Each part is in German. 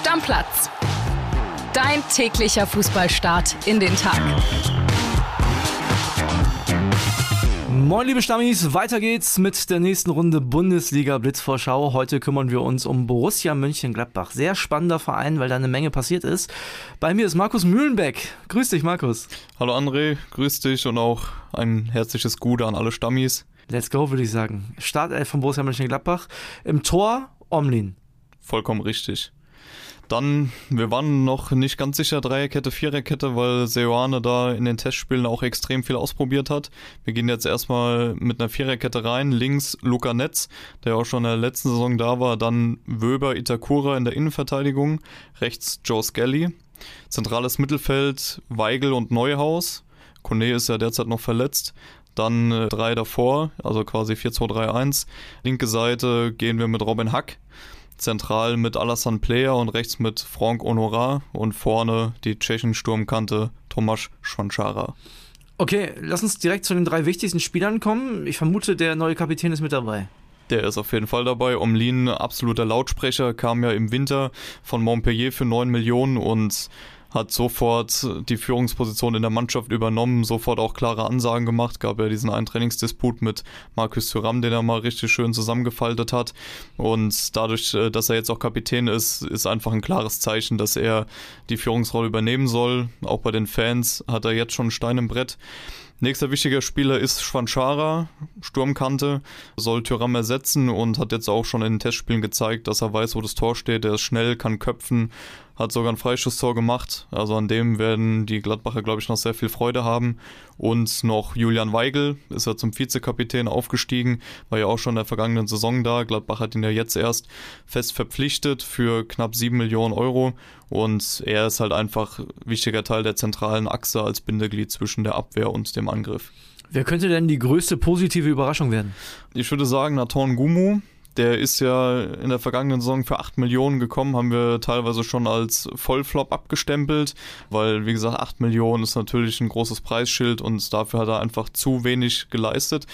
Stammplatz. Dein täglicher Fußballstart in den Tag. Moin liebe Stammis, weiter geht's mit der nächsten Runde Bundesliga Blitzvorschau. Heute kümmern wir uns um Borussia Mönchengladbach. Sehr spannender Verein, weil da eine Menge passiert ist. Bei mir ist Markus Mühlenbeck. Grüß dich, Markus. Hallo André, grüß dich und auch ein herzliches Gute an alle Stammis. Let's go, würde ich sagen. Startelf von Borussia Mönchengladbach. Im Tor Omlin. Vollkommen richtig. Dann, wir waren noch nicht ganz sicher Dreierkette, Viererkette, weil Seoane da in den Testspielen auch extrem viel ausprobiert hat. Wir gehen jetzt erstmal mit einer Viererkette rein. Links Luca Netz, der auch schon in der letzten Saison da war. Dann Wöber Itakura in der Innenverteidigung. Rechts Joe Skelly. Zentrales Mittelfeld Weigel und Neuhaus. Kone ist ja derzeit noch verletzt. Dann äh, drei davor, also quasi 4-2-3-1. Linke Seite gehen wir mit Robin Hack zentral mit Alassane Player und rechts mit Franck Honorat und vorne die tschechischen Sturmkante Tomasz Schwanschara. Okay, lass uns direkt zu den drei wichtigsten Spielern kommen. Ich vermute, der neue Kapitän ist mit dabei. Der ist auf jeden Fall dabei. Omlin, absoluter Lautsprecher, kam ja im Winter von Montpellier für 9 Millionen und hat sofort die Führungsposition in der Mannschaft übernommen, sofort auch klare Ansagen gemacht, gab ja diesen einen Trainingsdisput mit Markus Thuram, den er mal richtig schön zusammengefaltet hat und dadurch, äh, dass er jetzt auch Kapitän ist, ist einfach ein klares Zeichen, dass er die Führungsrolle übernehmen soll. Auch bei den Fans hat er jetzt schon einen Stein im Brett. Nächster wichtiger Spieler ist Schwanschara, Sturmkante, soll Tyram ersetzen und hat jetzt auch schon in den Testspielen gezeigt, dass er weiß, wo das Tor steht. Er ist schnell, kann köpfen, hat sogar ein Freischusstor gemacht. Also an dem werden die Gladbacher, glaube ich, noch sehr viel Freude haben. Und noch Julian Weigel ist ja zum Vizekapitän aufgestiegen, war ja auch schon in der vergangenen Saison da. Gladbach hat ihn ja jetzt erst fest verpflichtet für knapp 7 Millionen Euro. Und er ist halt einfach wichtiger Teil der zentralen Achse als Bindeglied zwischen der Abwehr und dem Angriff. Wer könnte denn die größte positive Überraschung werden? Ich würde sagen Nathan Gumu, der ist ja in der vergangenen Saison für 8 Millionen gekommen, haben wir teilweise schon als Vollflop abgestempelt, weil, wie gesagt, 8 Millionen ist natürlich ein großes Preisschild und dafür hat er einfach zu wenig geleistet.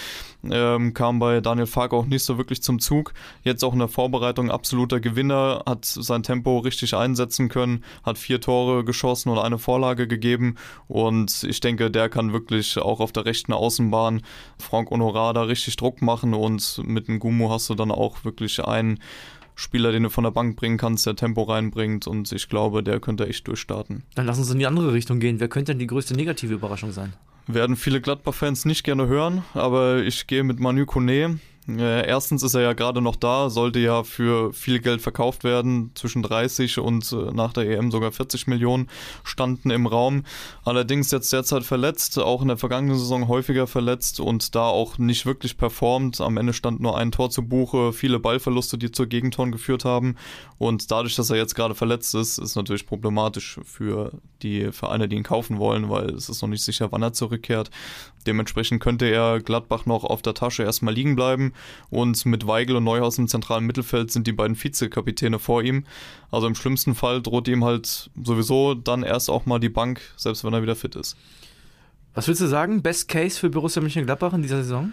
Ähm, kam bei Daniel Fark auch nicht so wirklich zum Zug. Jetzt auch in der Vorbereitung absoluter Gewinner, hat sein Tempo richtig einsetzen können, hat vier Tore geschossen und eine Vorlage gegeben und ich denke, der kann wirklich auch auf der rechten Außenbahn Frank Honorar da richtig Druck machen und mit dem Gumu hast du dann auch auch wirklich ein Spieler, den du von der Bank bringen kannst, der Tempo reinbringt und ich glaube, der könnte echt durchstarten. Dann lass uns in die andere Richtung gehen. Wer könnte denn die größte negative Überraschung sein? Werden viele Gladbach-Fans nicht gerne hören, aber ich gehe mit Manu Kone. Äh, erstens ist er ja gerade noch da, sollte ja für viel Geld verkauft werden, zwischen 30 und äh, nach der EM sogar 40 Millionen standen im Raum. Allerdings jetzt derzeit verletzt, auch in der vergangenen Saison häufiger verletzt und da auch nicht wirklich performt. Am Ende stand nur ein Tor zu Buche, viele Ballverluste, die zur Gegentoren geführt haben. Und dadurch, dass er jetzt gerade verletzt ist, ist natürlich problematisch für die Vereine, die ihn kaufen wollen, weil es ist noch nicht sicher, wann er zurückkehrt. Dementsprechend könnte er Gladbach noch auf der Tasche erstmal liegen bleiben und mit Weigel und Neuhaus im zentralen Mittelfeld sind die beiden Vizekapitäne vor ihm. Also im schlimmsten Fall droht ihm halt sowieso dann erst auch mal die Bank, selbst wenn er wieder fit ist. Was willst du sagen? Best Case für Borussia Mönchengladbach in dieser Saison?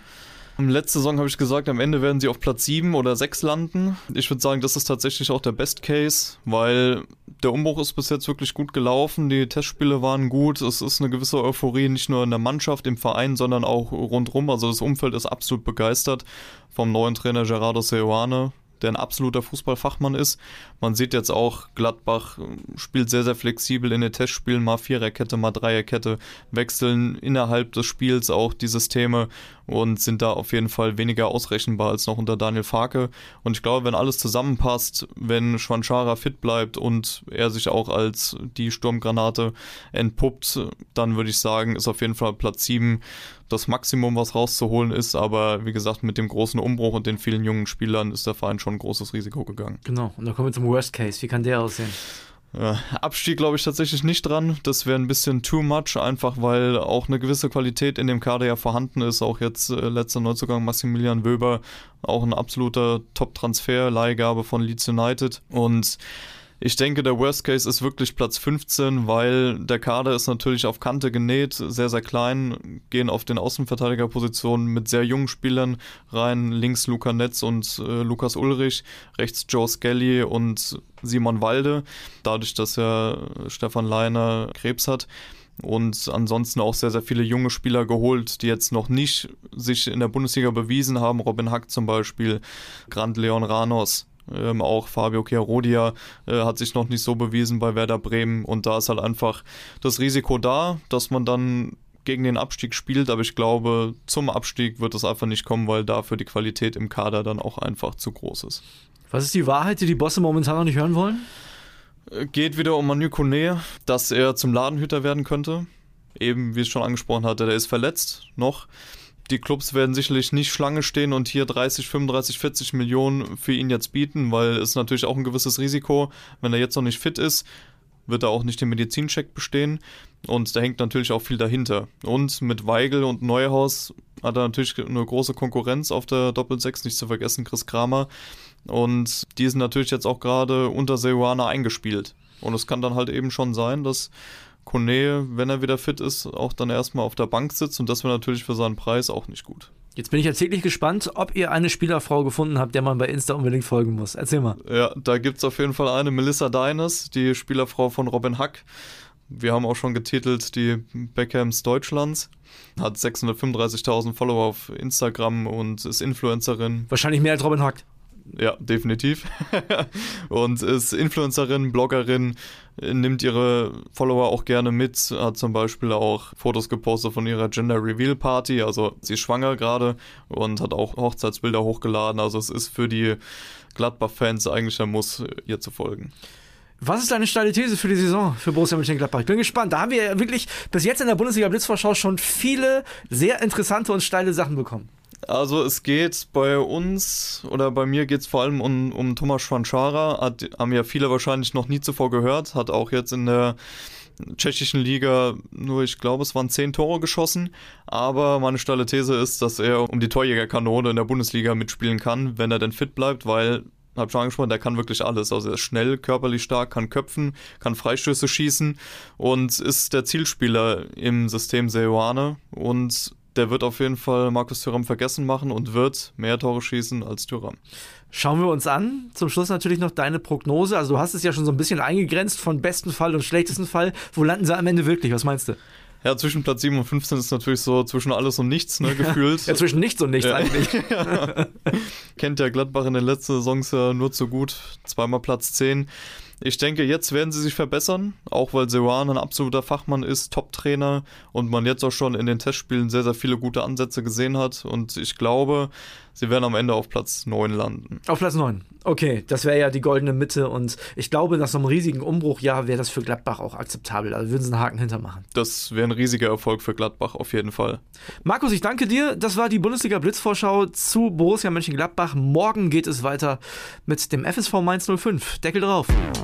Letzte Saison habe ich gesagt, am Ende werden sie auf Platz 7 oder 6 landen. Ich würde sagen, das ist tatsächlich auch der Best Case, weil der Umbruch ist bis jetzt wirklich gut gelaufen. Die Testspiele waren gut. Es ist eine gewisse Euphorie nicht nur in der Mannschaft, im Verein, sondern auch rundherum. Also das Umfeld ist absolut begeistert vom neuen Trainer Gerardo Seoane der ein absoluter Fußballfachmann ist. Man sieht jetzt auch, Gladbach spielt sehr, sehr flexibel in den Testspielen, mal Viererkette, mal Dreierkette, wechseln innerhalb des Spiels auch die Systeme und sind da auf jeden Fall weniger ausrechenbar als noch unter Daniel Farke. Und ich glaube, wenn alles zusammenpasst, wenn Schwanschara fit bleibt und er sich auch als die Sturmgranate entpuppt, dann würde ich sagen, ist auf jeden Fall Platz 7 das Maximum, was rauszuholen ist. Aber wie gesagt, mit dem großen Umbruch und den vielen jungen Spielern ist der Verein schon ein großes Risiko gegangen. Genau, und dann kommen wir zum Worst Case. Wie kann der aussehen? Ja, Abstieg glaube ich tatsächlich nicht dran. Das wäre ein bisschen too much, einfach weil auch eine gewisse Qualität in dem Kader ja vorhanden ist. Auch jetzt äh, letzter Neuzugang Maximilian Wöber, auch ein absoluter Top-Transfer, Leihgabe von Leeds United. Und Ich denke, der Worst Case ist wirklich Platz 15, weil der Kader ist natürlich auf Kante genäht, sehr, sehr klein, gehen auf den Außenverteidigerpositionen mit sehr jungen Spielern rein. Links Luca Netz und äh, Lukas Ulrich, rechts Joe Skelly und Simon Walde, dadurch, dass ja Stefan Leiner Krebs hat und ansonsten auch sehr, sehr viele junge Spieler geholt, die jetzt noch nicht sich in der Bundesliga bewiesen haben. Robin Hack zum Beispiel, Grant Leon Ranos. Ähm, auch Fabio Chiarodia äh, hat sich noch nicht so bewiesen bei Werder Bremen und da ist halt einfach das Risiko da, dass man dann gegen den Abstieg spielt, aber ich glaube, zum Abstieg wird es einfach nicht kommen, weil dafür die Qualität im Kader dann auch einfach zu groß ist. Was ist die Wahrheit, die die Bosse momentan noch nicht hören wollen? Geht wieder um Manu Kone, dass er zum Ladenhüter werden könnte. Eben, wie ich schon angesprochen hatte, der ist verletzt noch. Die Clubs werden sicherlich nicht Schlange stehen und hier 30, 35, 40 Millionen für ihn jetzt bieten, weil es natürlich auch ein gewisses Risiko, wenn er jetzt noch nicht fit ist, wird er auch nicht den Medizincheck bestehen. Und da hängt natürlich auch viel dahinter. Und mit Weigel und Neuhaus hat er natürlich eine große Konkurrenz auf der Doppel-6, nicht zu vergessen, Chris Kramer. Und die sind natürlich jetzt auch gerade unter Seoane eingespielt. Und es kann dann halt eben schon sein, dass Kone, wenn er wieder fit ist, auch dann erstmal auf der Bank sitzt. Und das wäre natürlich für seinen Preis auch nicht gut. Jetzt bin ich jetzt wirklich gespannt, ob ihr eine Spielerfrau gefunden habt, der man bei Insta unbedingt folgen muss. Erzähl mal. Ja, da gibt es auf jeden Fall eine, Melissa Deines, die Spielerfrau von Robin Hack. Wir haben auch schon getitelt die Beckhams Deutschlands. Hat 635.000 Follower auf Instagram und ist Influencerin. Wahrscheinlich mehr als Robin Hack. Ja, definitiv. und ist Influencerin, Bloggerin, nimmt ihre Follower auch gerne mit, hat zum Beispiel auch Fotos gepostet von ihrer Gender Reveal Party, also sie ist schwanger gerade und hat auch Hochzeitsbilder hochgeladen, also es ist für die Gladbach-Fans eigentlich ein Muss, ihr zu folgen. Was ist deine steile These für die Saison für Borussia Mönchengladbach? Ich bin gespannt. Da haben wir wirklich bis jetzt in der Bundesliga Blitzvorschau schon viele sehr interessante und steile Sachen bekommen. Also es geht bei uns oder bei mir geht es vor allem um, um Thomas Schwanschara, hat, haben ja viele wahrscheinlich noch nie zuvor gehört, hat auch jetzt in der tschechischen Liga nur, ich glaube, es waren zehn Tore geschossen. Aber meine steile These ist, dass er um die Torjägerkanone in der Bundesliga mitspielen kann, wenn er denn fit bleibt, weil habe schon angesprochen, der kann wirklich alles. Also er ist schnell, körperlich stark, kann köpfen, kann Freistöße schießen und ist der Zielspieler im System Seoane und der wird auf jeden Fall Markus Thüram vergessen machen und wird mehr Tore schießen als Thüram. Schauen wir uns an. Zum Schluss natürlich noch deine Prognose. Also du hast es ja schon so ein bisschen eingegrenzt von besten Fall und schlechtesten Fall. Wo landen sie am Ende wirklich? Was meinst du? Ja, zwischen Platz 7 und 15 ist natürlich so zwischen alles und nichts, ne, gefühlt. ja, zwischen nichts und nichts ja. eigentlich. Kennt ja Gladbach in den letzten Saisons ja nur zu gut. Zweimal Platz 10. Ich denke, jetzt werden sie sich verbessern, auch weil Sewan ein absoluter Fachmann ist, Top-Trainer und man jetzt auch schon in den Testspielen sehr, sehr viele gute Ansätze gesehen hat. Und ich glaube, sie werden am Ende auf Platz 9 landen. Auf Platz 9. Okay, das wäre ja die goldene Mitte und ich glaube, nach so einem riesigen Umbruchjahr wäre das für Gladbach auch akzeptabel. Also würden sie einen Haken hintermachen. Das wäre ein riesiger Erfolg für Gladbach auf jeden Fall. Markus, ich danke dir. Das war die Bundesliga Blitzvorschau zu Borussia Mönchengladbach. Morgen geht es weiter mit dem FSV Mainz 05. Deckel drauf.